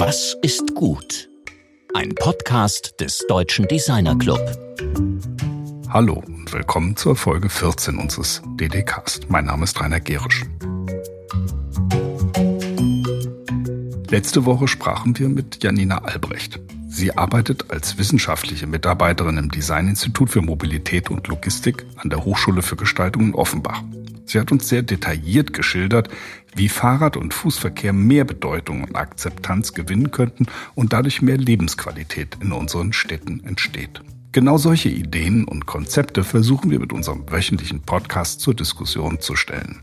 Was ist gut? Ein Podcast des Deutschen Designer Club. Hallo und willkommen zur Folge 14 unseres DDcast. Mein Name ist Rainer Gerisch. Letzte Woche sprachen wir mit Janina Albrecht. Sie arbeitet als wissenschaftliche Mitarbeiterin im Designinstitut für Mobilität und Logistik an der Hochschule für Gestaltung in Offenbach. Sie hat uns sehr detailliert geschildert, wie Fahrrad- und Fußverkehr mehr Bedeutung und Akzeptanz gewinnen könnten und dadurch mehr Lebensqualität in unseren Städten entsteht. Genau solche Ideen und Konzepte versuchen wir mit unserem wöchentlichen Podcast zur Diskussion zu stellen.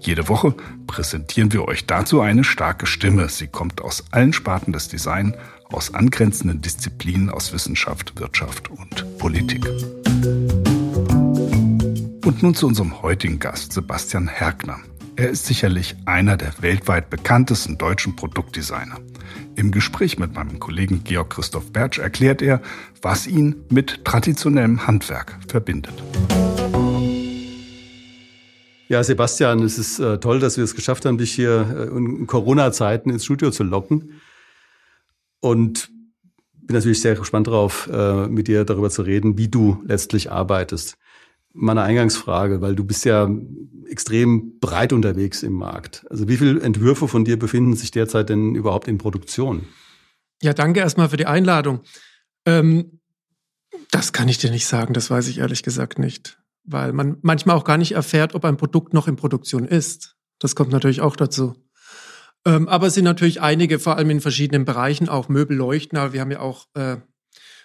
Jede Woche präsentieren wir euch dazu eine starke Stimme. Sie kommt aus allen Sparten des Design, aus angrenzenden Disziplinen aus Wissenschaft, Wirtschaft und Politik. Und nun zu unserem heutigen Gast, Sebastian Hergner. Er ist sicherlich einer der weltweit bekanntesten deutschen Produktdesigner. Im Gespräch mit meinem Kollegen Georg Christoph Bertsch erklärt er, was ihn mit traditionellem Handwerk verbindet. Ja, Sebastian, es ist äh, toll, dass wir es geschafft haben, dich hier äh, in Corona-Zeiten ins Studio zu locken. Und bin natürlich sehr gespannt darauf, äh, mit dir darüber zu reden, wie du letztlich arbeitest meine Eingangsfrage, weil du bist ja extrem breit unterwegs im Markt. Also wie viele Entwürfe von dir befinden sich derzeit denn überhaupt in Produktion? Ja, danke erstmal für die Einladung. Ähm, das kann ich dir nicht sagen, das weiß ich ehrlich gesagt nicht. Weil man manchmal auch gar nicht erfährt, ob ein Produkt noch in Produktion ist. Das kommt natürlich auch dazu. Ähm, aber es sind natürlich einige, vor allem in verschiedenen Bereichen, auch Möbelleuchten. wir haben ja auch äh,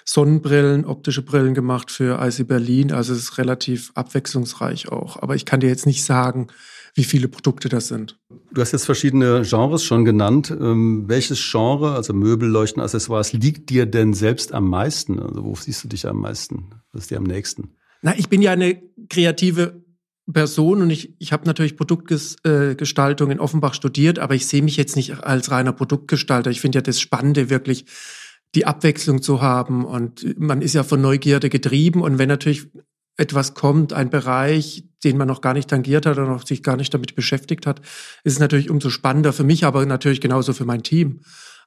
Sonnenbrillen, optische Brillen gemacht für IC Berlin. Also es ist relativ abwechslungsreich auch. Aber ich kann dir jetzt nicht sagen, wie viele Produkte das sind. Du hast jetzt verschiedene Genres schon genannt. Ähm, welches Genre, also Möbel, Leuchten, Accessoires, liegt dir denn selbst am meisten? Also wo siehst du dich am meisten? Was ist dir am nächsten? Na, ich bin ja eine kreative Person und ich, ich habe natürlich Produktgestaltung in Offenbach studiert, aber ich sehe mich jetzt nicht als reiner Produktgestalter. Ich finde ja das Spannende wirklich, die Abwechslung zu haben. Und man ist ja von Neugierde getrieben. Und wenn natürlich etwas kommt, ein Bereich, den man noch gar nicht tangiert hat oder noch sich gar nicht damit beschäftigt hat, ist es natürlich umso spannender für mich, aber natürlich genauso für mein Team.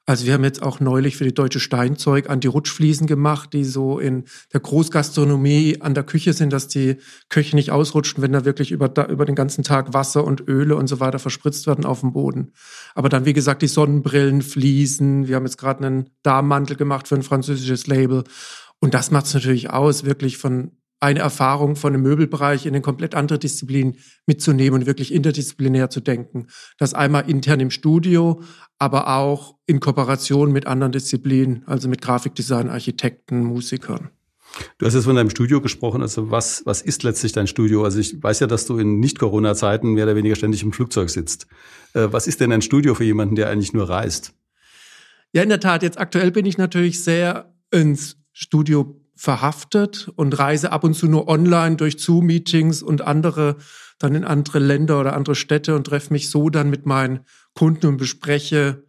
Also wir haben jetzt auch neulich für die Deutsche Steinzeug Anti-Rutschfliesen gemacht, die so in der Großgastronomie an der Küche sind, dass die Köche nicht ausrutschen, wenn da wirklich über, da, über den ganzen Tag Wasser und Öle und so weiter verspritzt werden auf dem Boden. Aber dann, wie gesagt, die Sonnenbrillen, Fliesen. Wir haben jetzt gerade einen Darmmantel gemacht für ein französisches Label. Und das macht es natürlich aus, wirklich von eine Erfahrung von einem Möbelbereich in eine komplett andere Disziplin mitzunehmen und wirklich interdisziplinär zu denken. Das einmal intern im Studio, aber auch in Kooperation mit anderen Disziplinen, also mit Grafikdesign, Architekten, Musikern. Du hast jetzt von deinem Studio gesprochen. Also was, was ist letztlich dein Studio? Also ich weiß ja, dass du in Nicht-Corona-Zeiten mehr oder weniger ständig im Flugzeug sitzt. Äh, was ist denn ein Studio für jemanden, der eigentlich nur reist? Ja, in der Tat. Jetzt aktuell bin ich natürlich sehr ins Studio verhaftet und reise ab und zu nur online durch Zoom-Meetings und andere dann in andere Länder oder andere Städte und treffe mich so dann mit meinen Kunden und bespreche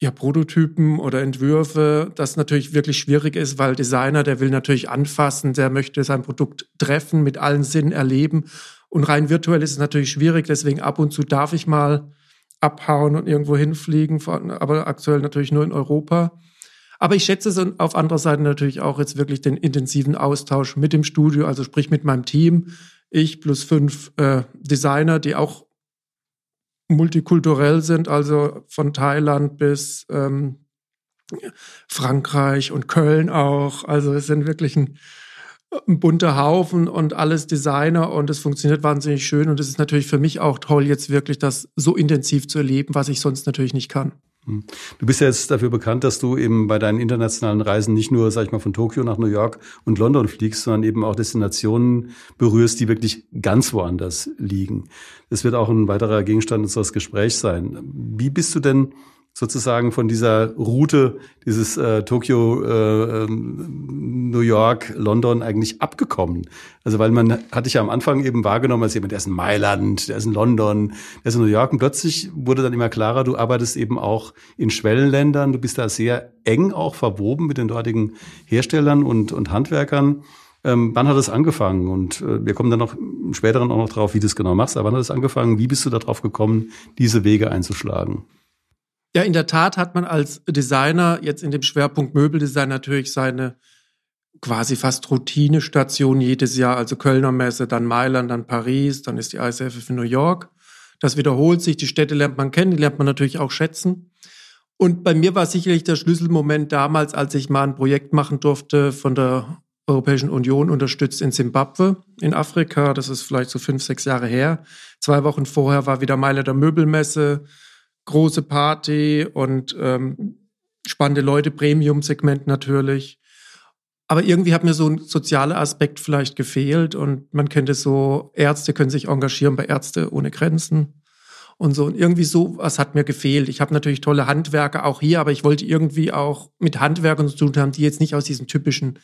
ja Prototypen oder Entwürfe, das natürlich wirklich schwierig ist, weil Designer, der will natürlich anfassen, der möchte sein Produkt treffen, mit allen Sinnen erleben und rein virtuell ist es natürlich schwierig, deswegen ab und zu darf ich mal abhauen und irgendwo hinfliegen, aber aktuell natürlich nur in Europa. Aber ich schätze es auf anderer Seite natürlich auch jetzt wirklich den intensiven Austausch mit dem Studio, also sprich mit meinem Team. Ich plus fünf äh, Designer, die auch multikulturell sind, also von Thailand bis ähm, Frankreich und Köln auch. Also es sind wirklich ein, ein bunter Haufen und alles Designer und es funktioniert wahnsinnig schön und es ist natürlich für mich auch toll, jetzt wirklich das so intensiv zu erleben, was ich sonst natürlich nicht kann. Hm. Du bist ja jetzt dafür bekannt, dass du eben bei deinen internationalen Reisen nicht nur, sag ich mal, von Tokio nach New York und London fliegst, sondern eben auch Destinationen berührst, die wirklich ganz woanders liegen. Das wird auch ein weiterer Gegenstand unseres Gesprächs sein. Wie bist du denn sozusagen von dieser Route, dieses äh, Tokio, äh, ähm, New York, London eigentlich abgekommen? Also weil man hatte ich ja am Anfang eben wahrgenommen als jemand, der ist in Mailand, der ist in London, der ist in New York und plötzlich wurde dann immer klarer, du arbeitest eben auch in Schwellenländern, du bist da sehr eng auch verwoben mit den dortigen Herstellern und, und Handwerkern. Ähm, wann hat es angefangen? Und äh, wir kommen dann noch im späteren auch noch drauf, wie du es genau machst. Aber wann hat es angefangen? Wie bist du darauf gekommen, diese Wege einzuschlagen? Ja, in der Tat hat man als Designer jetzt in dem Schwerpunkt Möbeldesign natürlich seine quasi fast Routinestation jedes Jahr. Also Kölner Messe, dann Mailand, dann Paris, dann ist die ISF in New York. Das wiederholt sich. Die Städte lernt man kennen, die lernt man natürlich auch schätzen. Und bei mir war sicherlich der Schlüsselmoment damals, als ich mal ein Projekt machen durfte von der Europäischen Union unterstützt in Simbabwe, in Afrika. Das ist vielleicht so fünf, sechs Jahre her. Zwei Wochen vorher war wieder Meile der Möbelmesse, große Party und ähm, spannende Leute, Premium-Segment natürlich. Aber irgendwie hat mir so ein sozialer Aspekt vielleicht gefehlt und man könnte so, Ärzte können sich engagieren bei Ärzte ohne Grenzen und so. Und irgendwie so was hat mir gefehlt. Ich habe natürlich tolle Handwerker auch hier, aber ich wollte irgendwie auch mit Handwerkern zu tun haben, die jetzt nicht aus diesen typischen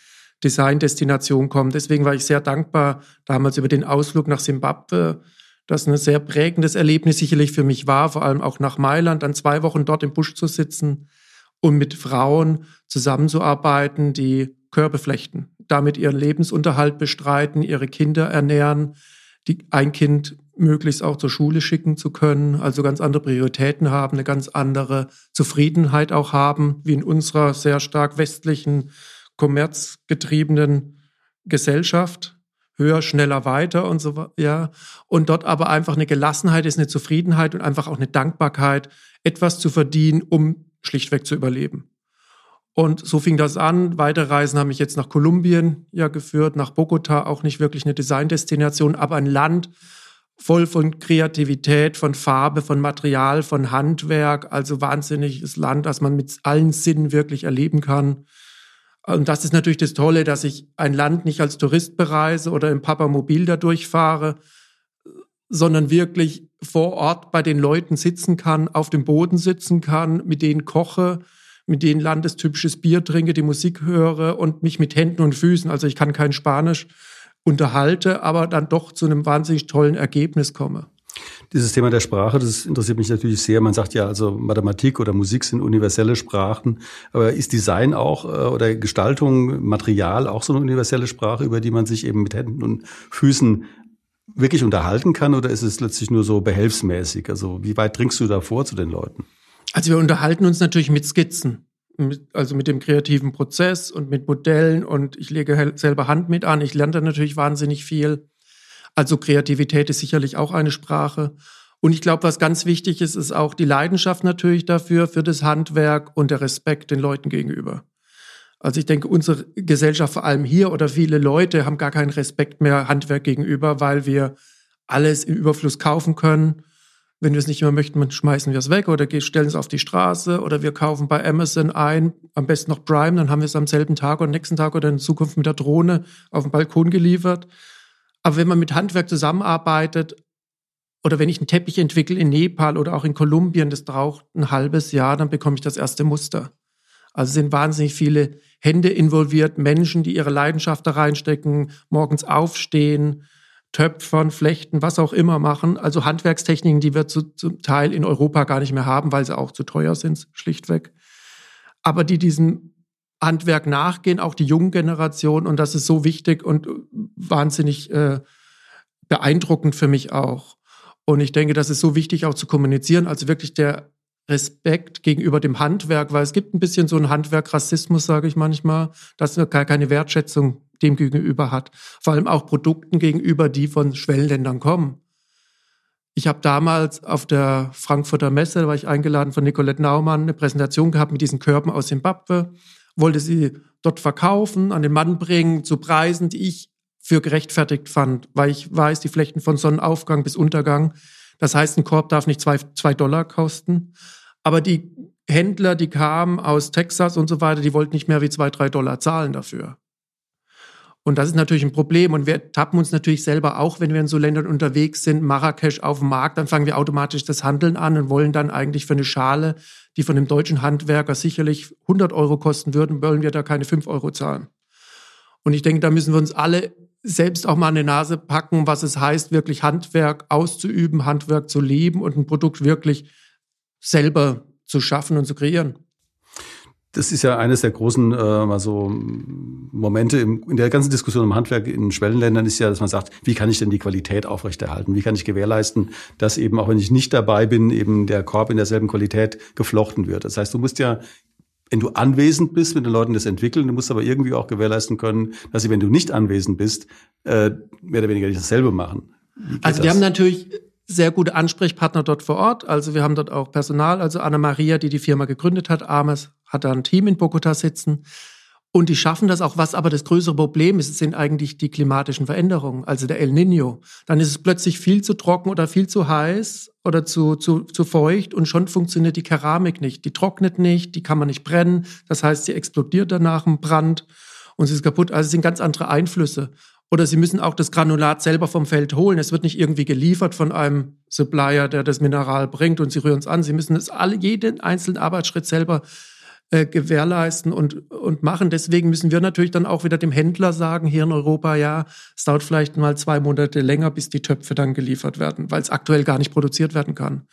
Design-Destination kommen. Deswegen war ich sehr dankbar damals über den Ausflug nach Simbabwe, das ein sehr prägendes Erlebnis sicherlich für mich war, vor allem auch nach Mailand, dann zwei Wochen dort im Busch zu sitzen und mit Frauen zusammenzuarbeiten, die Körbe flechten, damit ihren Lebensunterhalt bestreiten, ihre Kinder ernähren, die, ein Kind möglichst auch zur Schule schicken zu können, also ganz andere Prioritäten haben, eine ganz andere Zufriedenheit auch haben, wie in unserer sehr stark westlichen kommerzgetriebenen Gesellschaft, höher, schneller, weiter und so ja. Und dort aber einfach eine Gelassenheit ist, eine Zufriedenheit und einfach auch eine Dankbarkeit, etwas zu verdienen, um schlichtweg zu überleben. Und so fing das an. Weitere Reisen haben mich jetzt nach Kolumbien ja geführt, nach Bogota, auch nicht wirklich eine Designdestination, aber ein Land voll von Kreativität, von Farbe, von Material, von Handwerk, also wahnsinniges Land, das man mit allen Sinnen wirklich erleben kann. Und das ist natürlich das Tolle, dass ich ein Land nicht als Tourist bereise oder im Papamobil da durchfahre, sondern wirklich vor Ort bei den Leuten sitzen kann, auf dem Boden sitzen kann, mit denen koche, mit denen landestypisches Bier trinke, die Musik höre und mich mit Händen und Füßen, also ich kann kein Spanisch, unterhalte, aber dann doch zu einem wahnsinnig tollen Ergebnis komme. Dieses Thema der Sprache, das interessiert mich natürlich sehr. Man sagt ja, also Mathematik oder Musik sind universelle Sprachen. Aber ist Design auch äh, oder Gestaltung, Material auch so eine universelle Sprache, über die man sich eben mit Händen und Füßen wirklich unterhalten kann? Oder ist es letztlich nur so behelfsmäßig? Also wie weit dringst du da vor zu den Leuten? Also wir unterhalten uns natürlich mit Skizzen. also mit dem kreativen Prozess und mit Modellen und ich lege selber Hand mit an. Ich lerne da natürlich wahnsinnig viel. Also Kreativität ist sicherlich auch eine Sprache. Und ich glaube, was ganz wichtig ist, ist auch die Leidenschaft natürlich dafür, für das Handwerk und der Respekt den Leuten gegenüber. Also ich denke, unsere Gesellschaft, vor allem hier oder viele Leute, haben gar keinen Respekt mehr Handwerk gegenüber, weil wir alles im Überfluss kaufen können. Wenn wir es nicht mehr möchten, schmeißen wir es weg oder stellen es auf die Straße oder wir kaufen bei Amazon ein, am besten noch Prime, dann haben wir es am selben Tag oder nächsten Tag oder in Zukunft mit der Drohne auf den Balkon geliefert. Aber wenn man mit Handwerk zusammenarbeitet, oder wenn ich einen Teppich entwickle in Nepal oder auch in Kolumbien, das braucht ein halbes Jahr, dann bekomme ich das erste Muster. Also sind wahnsinnig viele Hände involviert, Menschen, die ihre Leidenschaft da reinstecken, morgens aufstehen, Töpfern, Flechten, was auch immer machen. Also Handwerkstechniken, die wir zu, zum Teil in Europa gar nicht mehr haben, weil sie auch zu teuer sind, schlichtweg. Aber die diesen Handwerk nachgehen, auch die jungen Generation. Und das ist so wichtig und wahnsinnig äh, beeindruckend für mich auch. Und ich denke, das ist so wichtig auch zu kommunizieren, also wirklich der Respekt gegenüber dem Handwerk, weil es gibt ein bisschen so einen Handwerkrassismus, sage ich manchmal, dass man gar keine Wertschätzung dem gegenüber hat. Vor allem auch Produkten gegenüber, die von Schwellenländern kommen. Ich habe damals auf der Frankfurter Messe, da war ich eingeladen von Nicolette Naumann, eine Präsentation gehabt mit diesen Körben aus Simbabwe wollte sie dort verkaufen, an den Mann bringen, zu Preisen, die ich für gerechtfertigt fand, weil ich weiß, die Flechten von Sonnenaufgang bis Untergang. Das heißt, ein Korb darf nicht zwei, zwei Dollar kosten. Aber die Händler, die kamen aus Texas und so weiter, die wollten nicht mehr wie zwei, drei Dollar zahlen dafür. Und das ist natürlich ein Problem. Und wir tappen uns natürlich selber auch, wenn wir in so Ländern unterwegs sind, Marrakesch auf dem Markt, dann fangen wir automatisch das Handeln an und wollen dann eigentlich für eine Schale, die von einem deutschen Handwerker sicherlich 100 Euro kosten würden, wollen wir da keine 5 Euro zahlen. Und ich denke, da müssen wir uns alle selbst auch mal an die Nase packen, was es heißt, wirklich Handwerk auszuüben, Handwerk zu leben und ein Produkt wirklich selber zu schaffen und zu kreieren. Das ist ja eines der großen äh, mal so Momente im, in der ganzen Diskussion im Handwerk in Schwellenländern ist ja, dass man sagt, wie kann ich denn die Qualität aufrechterhalten? Wie kann ich gewährleisten, dass eben auch wenn ich nicht dabei bin, eben der Korb in derselben Qualität geflochten wird? Das heißt, du musst ja wenn du anwesend bist, mit den Leuten das entwickeln, du musst aber irgendwie auch gewährleisten können, dass sie, wenn du nicht anwesend bist, äh, mehr oder weniger nicht dasselbe machen. Also wir das? haben natürlich sehr gute Ansprechpartner dort vor Ort. Also wir haben dort auch Personal. Also Anna Maria, die die Firma gegründet hat, Ames, hat da ein Team in Bogota sitzen. Und die schaffen das auch. Was aber das größere Problem ist, sind eigentlich die klimatischen Veränderungen, also der El Nino. Dann ist es plötzlich viel zu trocken oder viel zu heiß oder zu, zu, zu feucht und schon funktioniert die Keramik nicht. Die trocknet nicht, die kann man nicht brennen. Das heißt, sie explodiert danach im Brand und sie ist kaputt. Also es sind ganz andere Einflüsse. Oder sie müssen auch das Granulat selber vom Feld holen. Es wird nicht irgendwie geliefert von einem Supplier, der das Mineral bringt und sie rühren es an. Sie müssen es alle, jeden einzelnen Arbeitsschritt selber äh, gewährleisten und, und machen. Deswegen müssen wir natürlich dann auch wieder dem Händler sagen, hier in Europa, ja, es dauert vielleicht mal zwei Monate länger, bis die Töpfe dann geliefert werden, weil es aktuell gar nicht produziert werden kann.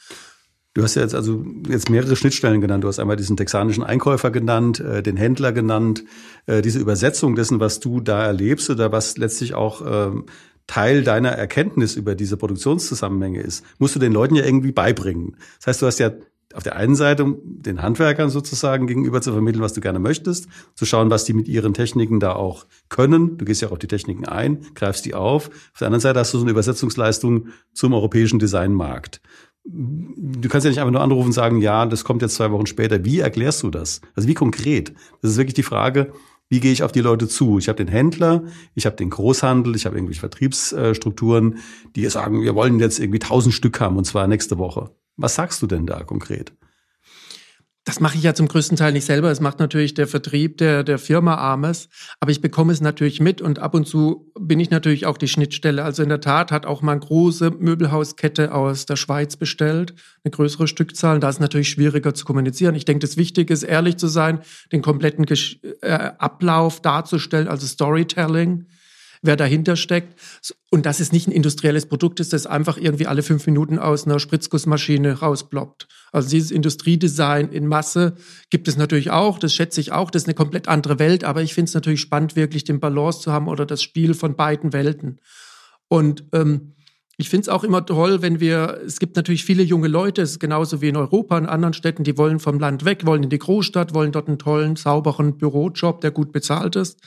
Du hast ja jetzt also jetzt mehrere Schnittstellen genannt. Du hast einmal diesen texanischen Einkäufer genannt, äh, den Händler genannt, äh, diese Übersetzung dessen, was du da erlebst oder was letztlich auch ähm, Teil deiner Erkenntnis über diese Produktionszusammenhänge ist, musst du den Leuten ja irgendwie beibringen. Das heißt, du hast ja auf der einen Seite den Handwerkern sozusagen gegenüber zu vermitteln, was du gerne möchtest, zu schauen, was die mit ihren Techniken da auch können. Du gehst ja auch auf die Techniken ein, greifst die auf. Auf der anderen Seite hast du so eine Übersetzungsleistung zum europäischen Designmarkt du kannst ja nicht einfach nur anrufen und sagen, ja, das kommt jetzt zwei Wochen später. Wie erklärst du das? Also wie konkret? Das ist wirklich die Frage, wie gehe ich auf die Leute zu? Ich habe den Händler, ich habe den Großhandel, ich habe irgendwelche Vertriebsstrukturen, die sagen, wir wollen jetzt irgendwie tausend Stück haben und zwar nächste Woche. Was sagst du denn da konkret? Das mache ich ja zum größten Teil nicht selber. Das macht natürlich der Vertrieb der, der Firma Ames. Aber ich bekomme es natürlich mit und ab und zu bin ich natürlich auch die Schnittstelle. Also in der Tat hat auch mal eine große Möbelhauskette aus der Schweiz bestellt, eine größere Stückzahl. Da ist es natürlich schwieriger zu kommunizieren. Ich denke, das Wichtige ist, ehrlich zu sein, den kompletten äh, Ablauf darzustellen, also Storytelling wer dahinter steckt. Und dass es nicht ein industrielles Produkt ist, das einfach irgendwie alle fünf Minuten aus einer Spritzgussmaschine rausploppt. Also dieses Industriedesign in Masse gibt es natürlich auch, das schätze ich auch, das ist eine komplett andere Welt, aber ich finde es natürlich spannend, wirklich den Balance zu haben oder das Spiel von beiden Welten. Und ähm, ich finde es auch immer toll, wenn wir, es gibt natürlich viele junge Leute, es ist genauso wie in Europa, in anderen Städten, die wollen vom Land weg, wollen in die Großstadt, wollen dort einen tollen, sauberen Bürojob, der gut bezahlt ist.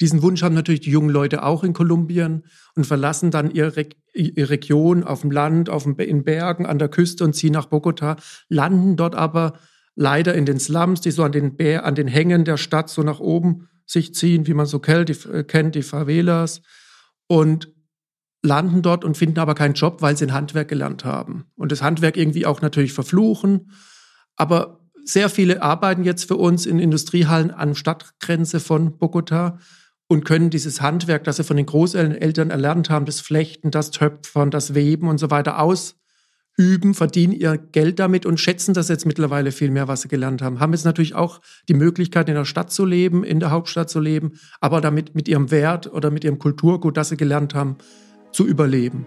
Diesen Wunsch haben natürlich die jungen Leute auch in Kolumbien und verlassen dann ihre, ihre Region auf dem Land, auf dem, in Bergen, an der Küste und ziehen nach Bogota, landen dort aber leider in den Slums, die so an den, Bär, an den Hängen der Stadt so nach oben sich ziehen, wie man so kennt, die, äh, kennt, die Favelas. Und landen dort und finden aber keinen Job, weil sie ein Handwerk gelernt haben. Und das Handwerk irgendwie auch natürlich verfluchen. Aber sehr viele arbeiten jetzt für uns in Industriehallen an Stadtgrenze von Bogota und können dieses Handwerk, das sie von den Großeltern erlernt haben, das Flechten, das Töpfern, das Weben und so weiter ausüben, verdienen ihr Geld damit und schätzen das jetzt mittlerweile viel mehr, was sie gelernt haben. Haben jetzt natürlich auch die Möglichkeit, in der Stadt zu leben, in der Hauptstadt zu leben, aber damit mit ihrem Wert oder mit ihrem Kulturgut, das sie gelernt haben, zu überleben.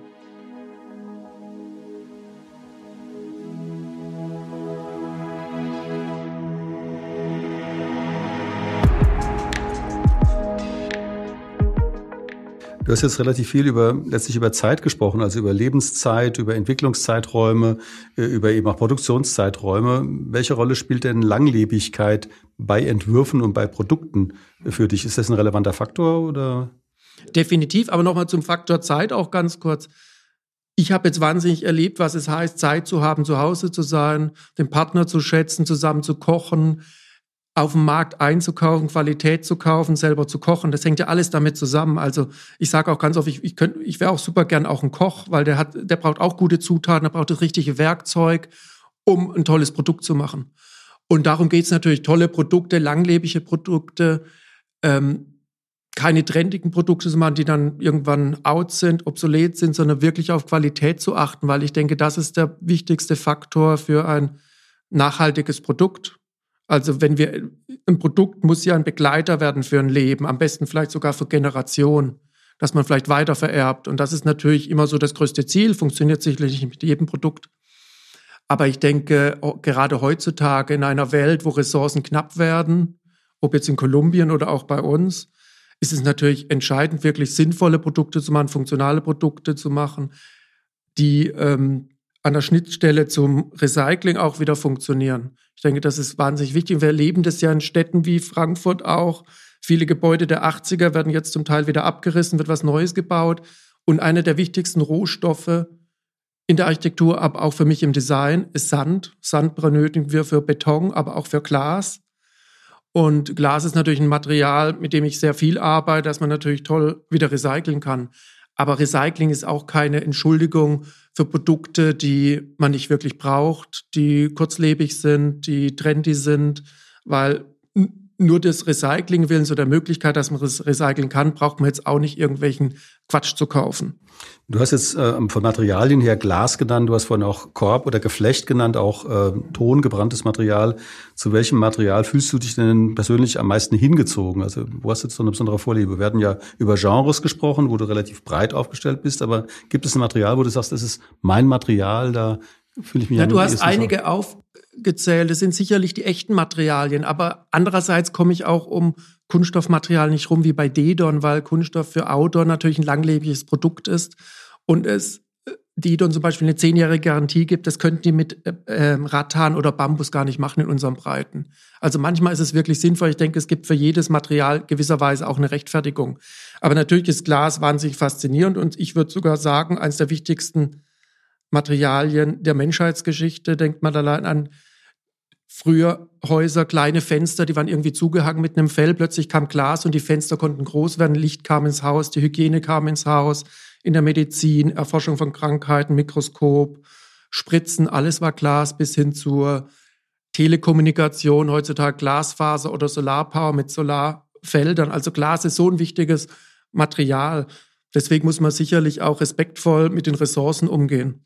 Du hast jetzt relativ viel über letztlich über Zeit gesprochen, also über Lebenszeit, über Entwicklungszeiträume, äh, über eben auch Produktionszeiträume. Welche Rolle spielt denn Langlebigkeit bei Entwürfen und bei Produkten für dich? Ist das ein relevanter Faktor oder? Definitiv, aber nochmal zum Faktor Zeit auch ganz kurz. Ich habe jetzt wahnsinnig erlebt, was es heißt, Zeit zu haben, zu Hause zu sein, den Partner zu schätzen, zusammen zu kochen, auf dem Markt einzukaufen, Qualität zu kaufen, selber zu kochen. Das hängt ja alles damit zusammen. Also ich sage auch ganz oft, ich, ich, könnt, ich wäre auch super gern auch ein Koch, weil der hat, der braucht auch gute Zutaten, der braucht das richtige Werkzeug, um ein tolles Produkt zu machen. Und darum geht es natürlich, tolle Produkte, langlebige Produkte, ähm, keine trendigen Produkte zu machen, die dann irgendwann out sind, obsolet sind, sondern wirklich auf Qualität zu achten, weil ich denke, das ist der wichtigste Faktor für ein nachhaltiges Produkt. Also wenn wir, ein Produkt muss ja ein Begleiter werden für ein Leben, am besten vielleicht sogar für Generationen, dass man vielleicht weiter vererbt. Und das ist natürlich immer so das größte Ziel, funktioniert sicherlich nicht mit jedem Produkt. Aber ich denke, gerade heutzutage in einer Welt, wo Ressourcen knapp werden, ob jetzt in Kolumbien oder auch bei uns, ist es natürlich entscheidend, wirklich sinnvolle Produkte zu machen, funktionale Produkte zu machen, die ähm, an der Schnittstelle zum Recycling auch wieder funktionieren. Ich denke, das ist wahnsinnig wichtig. Wir erleben das ja in Städten wie Frankfurt auch. Viele Gebäude der 80er werden jetzt zum Teil wieder abgerissen, wird was Neues gebaut. Und einer der wichtigsten Rohstoffe in der Architektur, aber auch für mich im Design, ist Sand. Sand benötigen wir für Beton, aber auch für Glas. Und Glas ist natürlich ein Material, mit dem ich sehr viel arbeite, das man natürlich toll wieder recyceln kann. Aber Recycling ist auch keine Entschuldigung für Produkte, die man nicht wirklich braucht, die kurzlebig sind, die trendy sind, weil nur des Recycling willens oder der Möglichkeit, dass man das recyceln kann, braucht man jetzt auch nicht irgendwelchen Quatsch zu kaufen. Du hast jetzt äh, von Materialien her Glas genannt, du hast vorhin auch Korb oder Geflecht genannt, auch äh, Ton, gebranntes Material. Zu welchem Material fühlst du dich denn persönlich am meisten hingezogen? Also wo hast du jetzt so eine besondere Vorliebe? Wir hatten ja über Genres gesprochen, wo du relativ breit aufgestellt bist, aber gibt es ein Material, wo du sagst, das ist mein Material, da fühle ich mich ja, Du hast einige aufgezählt, das sind sicherlich die echten Materialien, aber andererseits komme ich auch um Kunststoffmaterial nicht rum wie bei Dedon, weil Kunststoff für Outdoor natürlich ein langlebiges Produkt ist und es äh, Dedon zum Beispiel eine zehnjährige Garantie gibt, das könnten die mit äh, ähm, Rattan oder Bambus gar nicht machen in unseren Breiten. Also manchmal ist es wirklich sinnvoll. Ich denke, es gibt für jedes Material gewisserweise auch eine Rechtfertigung. Aber natürlich ist Glas wahnsinnig faszinierend und ich würde sogar sagen, eines der wichtigsten Materialien der Menschheitsgeschichte. Denkt man allein an früher Häuser, kleine Fenster, die waren irgendwie zugehangen mit einem Fell. Plötzlich kam Glas und die Fenster konnten groß werden. Licht kam ins Haus, die Hygiene kam ins Haus. In der Medizin, Erforschung von Krankheiten, Mikroskop, Spritzen, alles war Glas bis hin zur Telekommunikation, heutzutage Glasfaser oder Solarpower mit Solarfeldern. Also Glas ist so ein wichtiges Material. Deswegen muss man sicherlich auch respektvoll mit den Ressourcen umgehen.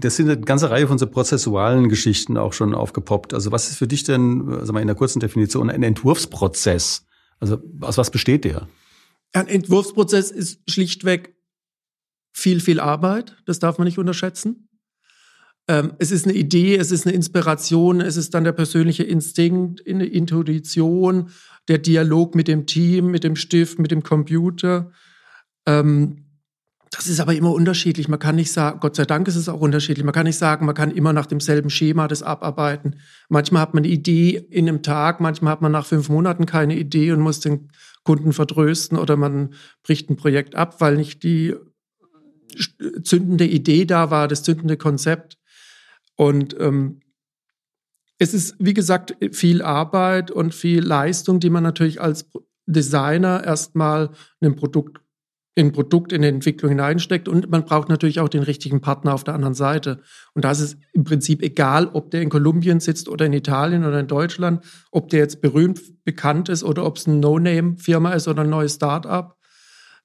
Das sind eine ganze Reihe von so prozessualen Geschichten auch schon aufgepoppt. Also was ist für dich denn, also mal in der kurzen Definition, ein Entwurfsprozess? Also aus was besteht der? Ein Entwurfsprozess ist schlichtweg viel, viel Arbeit. Das darf man nicht unterschätzen. Ähm, es ist eine Idee, es ist eine Inspiration, es ist dann der persönliche Instinkt, eine Intuition, der Dialog mit dem Team, mit dem Stift, mit dem Computer. Ähm, das ist aber immer unterschiedlich. Man kann nicht sagen, Gott sei Dank ist es auch unterschiedlich. Man kann nicht sagen, man kann immer nach demselben Schema das abarbeiten. Manchmal hat man eine Idee in einem Tag, manchmal hat man nach fünf Monaten keine Idee und muss den Kunden vertrösten oder man bricht ein Projekt ab, weil nicht die zündende Idee da war, das zündende Konzept. Und ähm, es ist, wie gesagt, viel Arbeit und viel Leistung, die man natürlich als Designer erstmal einem Produkt in Produkt, in die Entwicklung hineinsteckt. Und man braucht natürlich auch den richtigen Partner auf der anderen Seite. Und da ist es im Prinzip egal, ob der in Kolumbien sitzt oder in Italien oder in Deutschland, ob der jetzt berühmt bekannt ist oder ob es eine No-Name-Firma ist oder ein neues Start-up.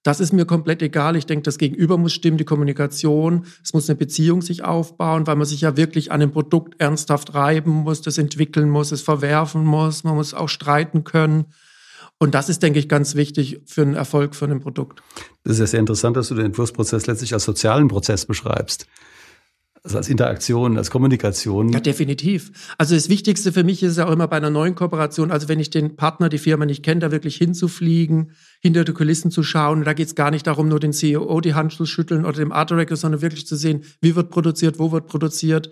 Das ist mir komplett egal. Ich denke, das Gegenüber muss stimmen, die Kommunikation. Es muss eine Beziehung sich aufbauen, weil man sich ja wirklich an dem Produkt ernsthaft reiben muss, das entwickeln muss, es verwerfen muss. Man muss auch streiten können. Und das ist, denke ich, ganz wichtig für einen Erfolg von einem Produkt. Das ist ja sehr interessant, dass du den Entwurfsprozess letztlich als sozialen Prozess beschreibst. Also als Interaktion, als Kommunikation. Ja, definitiv. Also das Wichtigste für mich ist ja auch immer bei einer neuen Kooperation, also wenn ich den Partner, die Firma nicht kenne, da wirklich hinzufliegen, hinter die Kulissen zu schauen. Da geht es gar nicht darum, nur den CEO die Hand zu schütteln oder dem Art Director, sondern wirklich zu sehen, wie wird produziert, wo wird produziert,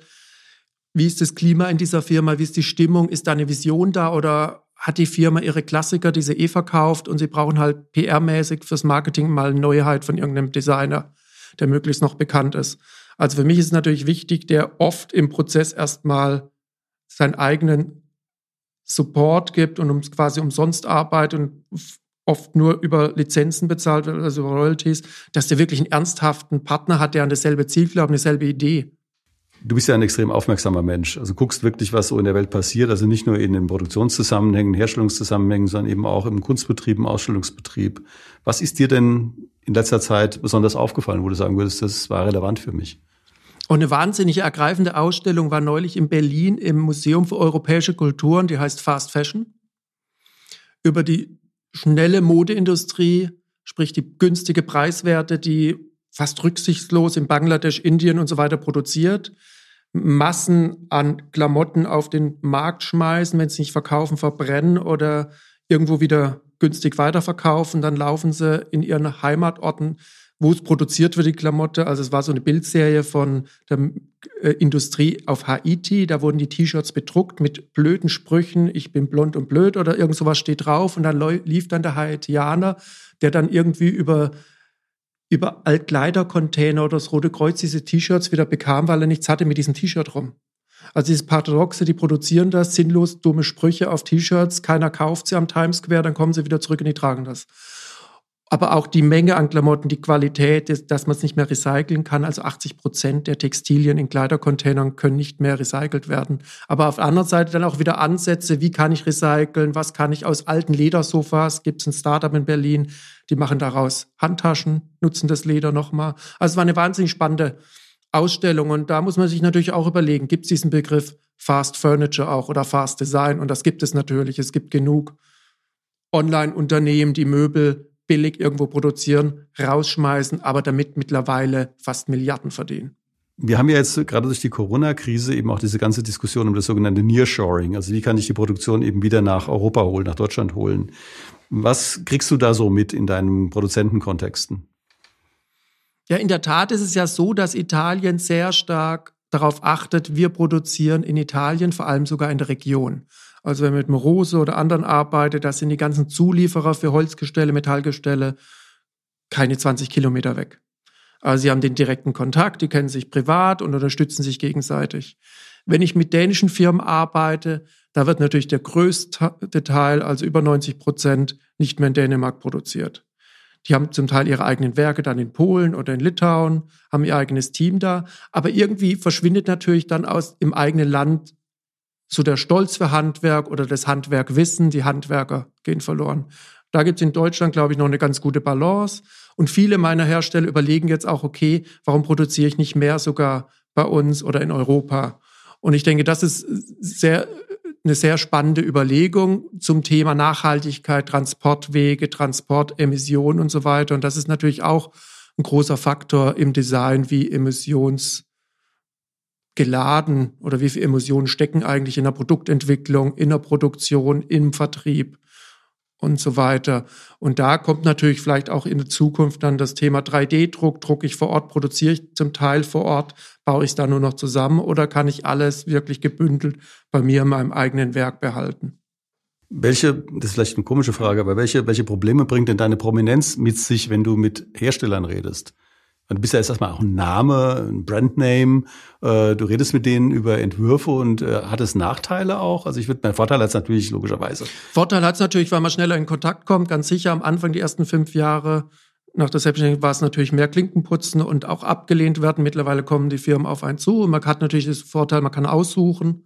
wie ist das Klima in dieser Firma, wie ist die Stimmung, ist da eine Vision da oder hat die Firma ihre Klassiker, die sie eh verkauft und sie brauchen halt PR-mäßig fürs Marketing mal eine Neuheit von irgendeinem Designer, der möglichst noch bekannt ist. Also für mich ist es natürlich wichtig, der oft im Prozess erstmal seinen eigenen Support gibt und um, quasi umsonst arbeitet und oft nur über Lizenzen bezahlt wird, also über Royalties, dass der wirklich einen ernsthaften Partner hat, der an dasselbe Ziel glaubt, eine selbe Idee. Du bist ja ein extrem aufmerksamer Mensch. Also guckst wirklich, was so in der Welt passiert. Also nicht nur in den Produktionszusammenhängen, Herstellungszusammenhängen, sondern eben auch im Kunstbetrieb, im Ausstellungsbetrieb. Was ist dir denn in letzter Zeit besonders aufgefallen, wo du sagen würdest, das war relevant für mich? Und eine wahnsinnig ergreifende Ausstellung war neulich in Berlin im Museum für europäische Kulturen, die heißt Fast Fashion, über die schnelle Modeindustrie, sprich die günstige Preiswerte, die fast rücksichtslos in Bangladesch, Indien und so weiter produziert, Massen an Klamotten auf den Markt schmeißen, wenn sie nicht verkaufen, verbrennen oder irgendwo wieder günstig weiterverkaufen. Dann laufen sie in ihren Heimatorten, wo es produziert wird, die Klamotte. Also es war so eine Bildserie von der äh, Industrie auf Haiti. Da wurden die T-Shirts bedruckt mit blöden Sprüchen, ich bin blond und blöd oder irgend sowas steht drauf. Und dann lief dann der Haitianer, der dann irgendwie über über Altkleidercontainer oder das Rote Kreuz diese T-Shirts wieder bekam, weil er nichts hatte mit diesem T-Shirt rum. Also dieses Paradoxe, die produzieren das, sinnlos dumme Sprüche auf T-Shirts, keiner kauft sie am Times Square, dann kommen sie wieder zurück und die tragen das. Aber auch die Menge an Klamotten, die Qualität, dass man es nicht mehr recyceln kann. Also 80 Prozent der Textilien in Kleidercontainern können nicht mehr recycelt werden. Aber auf der anderen Seite dann auch wieder Ansätze, wie kann ich recyceln, was kann ich aus alten Ledersofas, gibt es ein Startup in Berlin, die machen daraus Handtaschen, nutzen das Leder nochmal. Also es war eine wahnsinnig spannende Ausstellung und da muss man sich natürlich auch überlegen, gibt es diesen Begriff Fast Furniture auch oder Fast Design? Und das gibt es natürlich. Es gibt genug Online-Unternehmen, die Möbel billig irgendwo produzieren, rausschmeißen, aber damit mittlerweile fast Milliarden verdienen. Wir haben ja jetzt gerade durch die Corona-Krise eben auch diese ganze Diskussion um das sogenannte Nearshoring. Also wie kann ich die Produktion eben wieder nach Europa holen, nach Deutschland holen? Was kriegst du da so mit in deinen Produzentenkontexten? Ja, in der Tat ist es ja so, dass Italien sehr stark darauf achtet, wir produzieren in Italien, vor allem sogar in der Region. Also wenn man mit Morose oder anderen arbeitet, das sind die ganzen Zulieferer für Holzgestelle, Metallgestelle keine 20 Kilometer weg. Also sie haben den direkten Kontakt, die kennen sich privat und unterstützen sich gegenseitig. Wenn ich mit dänischen Firmen arbeite, da wird natürlich der größte Teil, also über 90 Prozent, nicht mehr in Dänemark produziert. Die haben zum Teil ihre eigenen Werke dann in Polen oder in Litauen, haben ihr eigenes Team da. Aber irgendwie verschwindet natürlich dann aus im eigenen Land so der Stolz für Handwerk oder das Handwerkwissen. Die Handwerker gehen verloren. Da gibt es in Deutschland, glaube ich, noch eine ganz gute Balance. Und viele meiner Hersteller überlegen jetzt auch, okay, warum produziere ich nicht mehr sogar bei uns oder in Europa? Und ich denke, das ist sehr, eine sehr spannende Überlegung zum Thema Nachhaltigkeit, Transportwege, Transportemissionen und so weiter. Und das ist natürlich auch ein großer Faktor im Design, wie emissionsgeladen oder wie viele Emissionen stecken eigentlich in der Produktentwicklung, in der Produktion, im Vertrieb und so weiter. Und da kommt natürlich vielleicht auch in der Zukunft dann das Thema 3D-Druck. Drucke ich vor Ort, produziere ich zum Teil vor Ort, baue ich es da nur noch zusammen oder kann ich alles wirklich gebündelt bei mir in meinem eigenen Werk behalten? Welche, das ist vielleicht eine komische Frage, aber welche, welche Probleme bringt denn deine Prominenz mit sich, wenn du mit Herstellern redest? Bist ja jetzt erstmal auch ein Name, ein Brandname. Äh, du redest mit denen über Entwürfe und äh, hat es Nachteile auch? Also ich würde, mein Vorteil hat es natürlich logischerweise. Vorteil hat es natürlich, weil man schneller in Kontakt kommt. Ganz sicher am Anfang die ersten fünf Jahre nach der Selbstständigkeit war es natürlich mehr Klinkenputzen und auch abgelehnt werden. Mittlerweile kommen die Firmen auf einen zu und man hat natürlich das Vorteil, man kann aussuchen.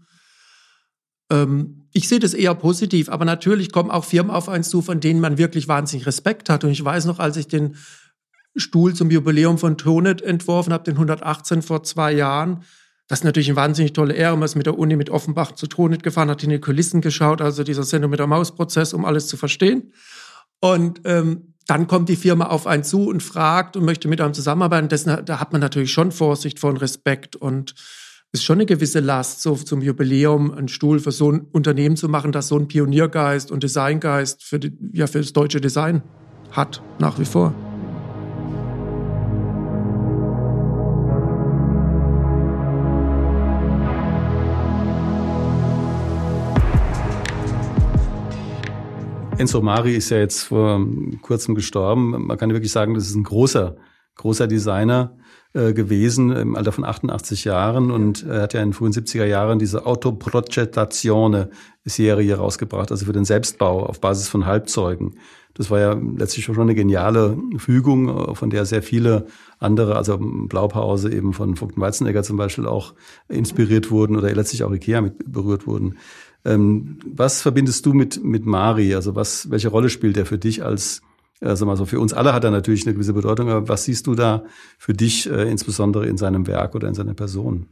Ähm, ich sehe das eher positiv, aber natürlich kommen auch Firmen auf einen zu, von denen man wirklich wahnsinnig Respekt hat. Und ich weiß noch, als ich den Stuhl zum Jubiläum von Tonet entworfen habe, den 118 vor zwei Jahren. Das ist natürlich eine wahnsinnig tolle Ehre. Man ist mit der Uni mit Offenbach zu Tonet gefahren, hat in die Kulissen geschaut, also dieser Sendung mit der Mausprozess, um alles zu verstehen. Und ähm, dann kommt die Firma auf einen zu und fragt und möchte mit einem zusammenarbeiten. Das, da hat man natürlich schon Vorsicht von Respekt und ist schon eine gewisse Last, so zum Jubiläum einen Stuhl für so ein Unternehmen zu machen, das so einen Pioniergeist und Designgeist für, die, ja, für das deutsche Design hat, nach wie vor. Enzo Mari ist ja jetzt vor kurzem gestorben. Man kann wirklich sagen, das ist ein großer, großer Designer äh, gewesen im Alter von 88 Jahren und er hat ja in den frühen 70er Jahren diese Autoprogettazione Serie rausgebracht, also für den Selbstbau auf Basis von Halbzeugen. Das war ja letztlich schon eine geniale Fügung, von der sehr viele andere, also Blaupause eben von Vogt Weizenegger zum Beispiel auch inspiriert wurden oder letztlich auch Ikea mit berührt wurden. Ähm, was verbindest du mit, mit Mari? Also was, welche Rolle spielt er für dich als, also mal so, für uns alle hat er natürlich eine gewisse Bedeutung, aber was siehst du da für dich äh, insbesondere in seinem Werk oder in seiner Person?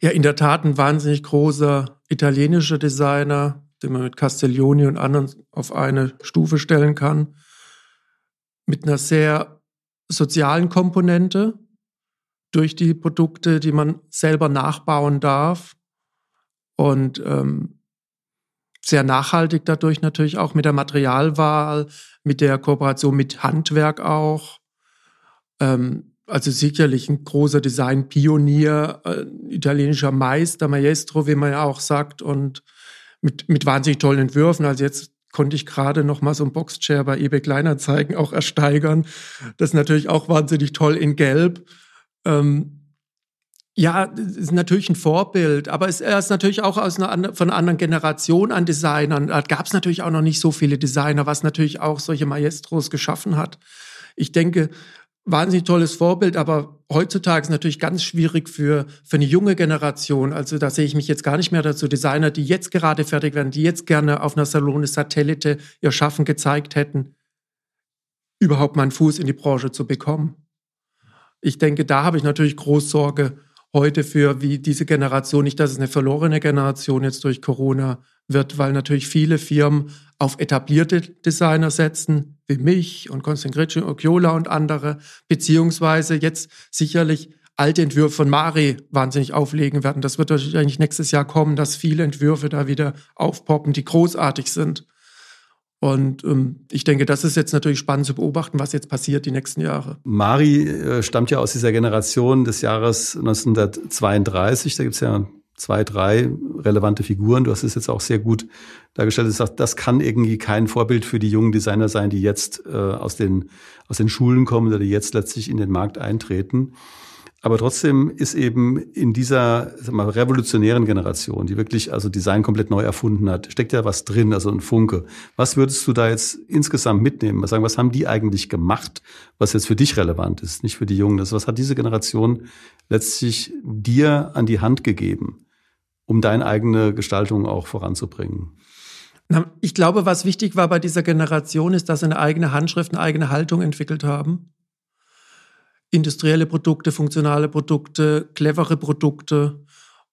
Ja, in der Tat ein wahnsinnig großer italienischer Designer, den man mit Castiglioni und anderen auf eine Stufe stellen kann, mit einer sehr sozialen Komponente, durch die Produkte, die man selber nachbauen darf. Und ähm, sehr nachhaltig dadurch natürlich auch mit der Materialwahl, mit der Kooperation mit Handwerk auch. Ähm, also sicherlich ein großer Design-Pionier, äh, italienischer Meister, Maestro, wie man ja auch sagt, und mit, mit wahnsinnig tollen Entwürfen. Also jetzt konnte ich gerade noch mal so ein Boxchair bei eBay Kleinanzeigen auch ersteigern. Das ist natürlich auch wahnsinnig toll in Gelb. Ähm, ja, ist natürlich ein Vorbild, aber es, er ist natürlich auch aus einer, von einer anderen Generation an Designern. Da gab es natürlich auch noch nicht so viele Designer, was natürlich auch solche Maestros geschaffen hat. Ich denke, wahnsinnig tolles Vorbild, aber heutzutage ist natürlich ganz schwierig für, für eine junge Generation. Also da sehe ich mich jetzt gar nicht mehr dazu. Designer, die jetzt gerade fertig werden, die jetzt gerne auf einer Salone Satellite ihr Schaffen gezeigt hätten, überhaupt mal einen Fuß in die Branche zu bekommen. Ich denke, da habe ich natürlich groß Sorge heute für, wie diese Generation, nicht, dass es eine verlorene Generation jetzt durch Corona wird, weil natürlich viele Firmen auf etablierte Designer setzen, wie mich und Konstantin Gritsche, Okiola und andere, beziehungsweise jetzt sicherlich alte Entwürfe von Mari wahnsinnig auflegen werden. Das wird wahrscheinlich nächstes Jahr kommen, dass viele Entwürfe da wieder aufpoppen, die großartig sind. Und ähm, ich denke, das ist jetzt natürlich spannend zu beobachten, was jetzt passiert die nächsten Jahre. Mari äh, stammt ja aus dieser Generation des Jahres 1932. Da gibt's ja zwei, drei relevante Figuren. Du hast es jetzt auch sehr gut dargestellt. Du sagst, das kann irgendwie kein Vorbild für die jungen Designer sein, die jetzt äh, aus, den, aus den Schulen kommen oder die jetzt letztlich in den Markt eintreten. Aber trotzdem ist eben in dieser mal, revolutionären Generation, die wirklich also Design komplett neu erfunden hat, steckt ja was drin, also ein Funke. Was würdest du da jetzt insgesamt mitnehmen? Was sagen, was haben die eigentlich gemacht, was jetzt für dich relevant ist, nicht für die Jungen? Das, was hat diese Generation letztlich dir an die Hand gegeben, um deine eigene Gestaltung auch voranzubringen? Ich glaube, was wichtig war bei dieser Generation, ist, dass sie eine eigene Handschrift, eine eigene Haltung entwickelt haben industrielle Produkte, funktionale Produkte, clevere Produkte.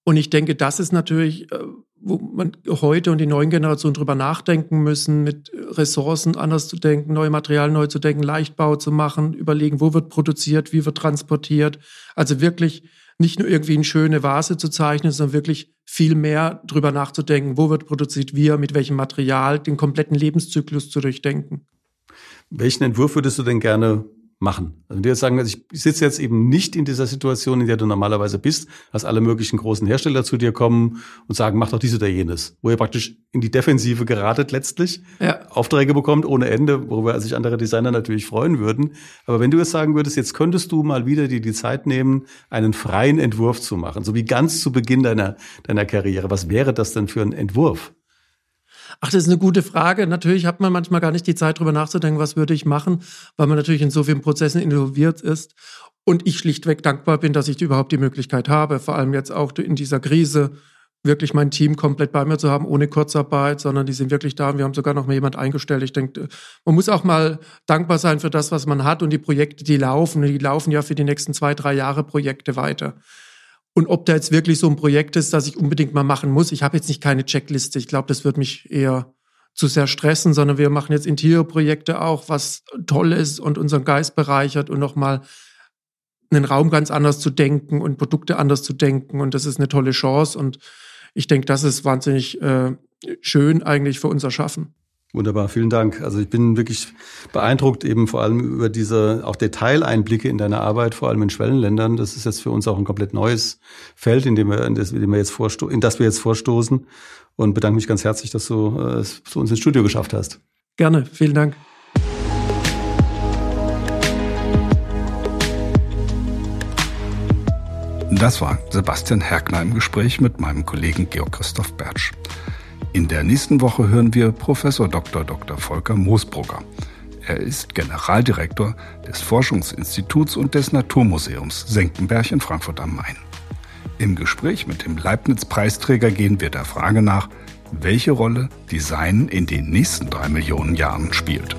Und ich denke, das ist natürlich, äh, wo man heute und die neuen Generationen drüber nachdenken müssen, mit Ressourcen anders zu denken, neue Materialien neu zu denken, Leichtbau zu machen, überlegen, wo wird produziert, wie wird transportiert. Also wirklich nicht nur irgendwie eine schöne Vase zu zeichnen, sondern wirklich viel mehr drüber nachzudenken, wo wird produziert, wie, mit welchem Material, den kompletten Lebenszyklus zu durchdenken. Welchen Entwurf würdest du denn gerne machen. Also wenn die jetzt sagen, also ich sitze jetzt eben nicht in dieser Situation, in der du normalerweise bist, dass alle möglichen großen Hersteller zu dir kommen und sagen, mach doch dies oder jenes, wo ihr praktisch in die Defensive geratet letztlich, ja. Aufträge bekommt ohne Ende, worüber sich andere Designer natürlich freuen würden. Aber wenn du jetzt sagen würdest, jetzt könntest du mal wieder dir die Zeit nehmen, einen freien Entwurf zu machen, so wie ganz zu Beginn deiner, deiner Karriere, was wäre das denn für ein Entwurf? Ach, das ist eine gute Frage. Natürlich hat man manchmal gar nicht die Zeit, darüber nachzudenken, was würde ich machen, weil man natürlich in so vielen Prozessen involviert ist. Und ich schlichtweg dankbar bin, dass ich überhaupt die Möglichkeit habe, vor allem jetzt auch in dieser Krise, wirklich mein Team komplett bei mir zu haben, ohne Kurzarbeit, sondern die sind wirklich da. Wir haben sogar noch mal jemand eingestellt. Ich denke, man muss auch mal dankbar sein für das, was man hat und die Projekte, die laufen. Die laufen ja für die nächsten zwei, drei Jahre Projekte weiter. Und ob da jetzt wirklich so ein Projekt ist, das ich unbedingt mal machen muss, ich habe jetzt nicht keine Checkliste. Ich glaube, das wird mich eher zu sehr stressen, sondern wir machen jetzt Interiorprojekte auch, was toll ist und unseren Geist bereichert und nochmal einen Raum ganz anders zu denken und Produkte anders zu denken. Und das ist eine tolle Chance. Und ich denke, das ist wahnsinnig äh, schön eigentlich für unser Schaffen. Wunderbar, vielen Dank. Also ich bin wirklich beeindruckt eben vor allem über diese auch Detaileinblicke in deine Arbeit, vor allem in Schwellenländern. Das ist jetzt für uns auch ein komplett neues Feld, in dem wir, in das, in dem wir jetzt vorsto in das wir jetzt vorstoßen. Und bedanke mich ganz herzlich, dass du äh, es zu uns ins Studio geschafft hast. Gerne, vielen Dank. Das war Sebastian Herkner im Gespräch mit meinem Kollegen Georg Christoph Bertsch. In der nächsten Woche hören wir Professor Dr. Dr. Volker Moosbrugger. Er ist Generaldirektor des Forschungsinstituts und des Naturmuseums Senckenberg in Frankfurt am Main. Im Gespräch mit dem Leibniz-Preisträger gehen wir der Frage nach, welche Rolle Design in den nächsten drei Millionen Jahren spielt.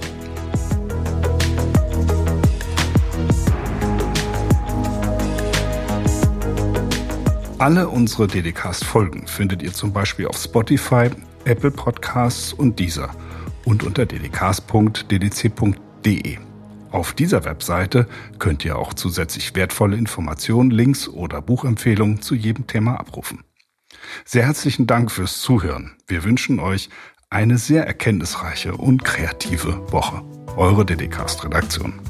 Alle unsere Dedicast-Folgen findet ihr zum Beispiel auf Spotify, Apple Podcasts und dieser und unter dedicast.ddc.de. Auf dieser Webseite könnt ihr auch zusätzlich wertvolle Informationen, Links oder Buchempfehlungen zu jedem Thema abrufen. Sehr herzlichen Dank fürs Zuhören. Wir wünschen euch eine sehr erkenntnisreiche und kreative Woche. Eure DDcast Redaktion.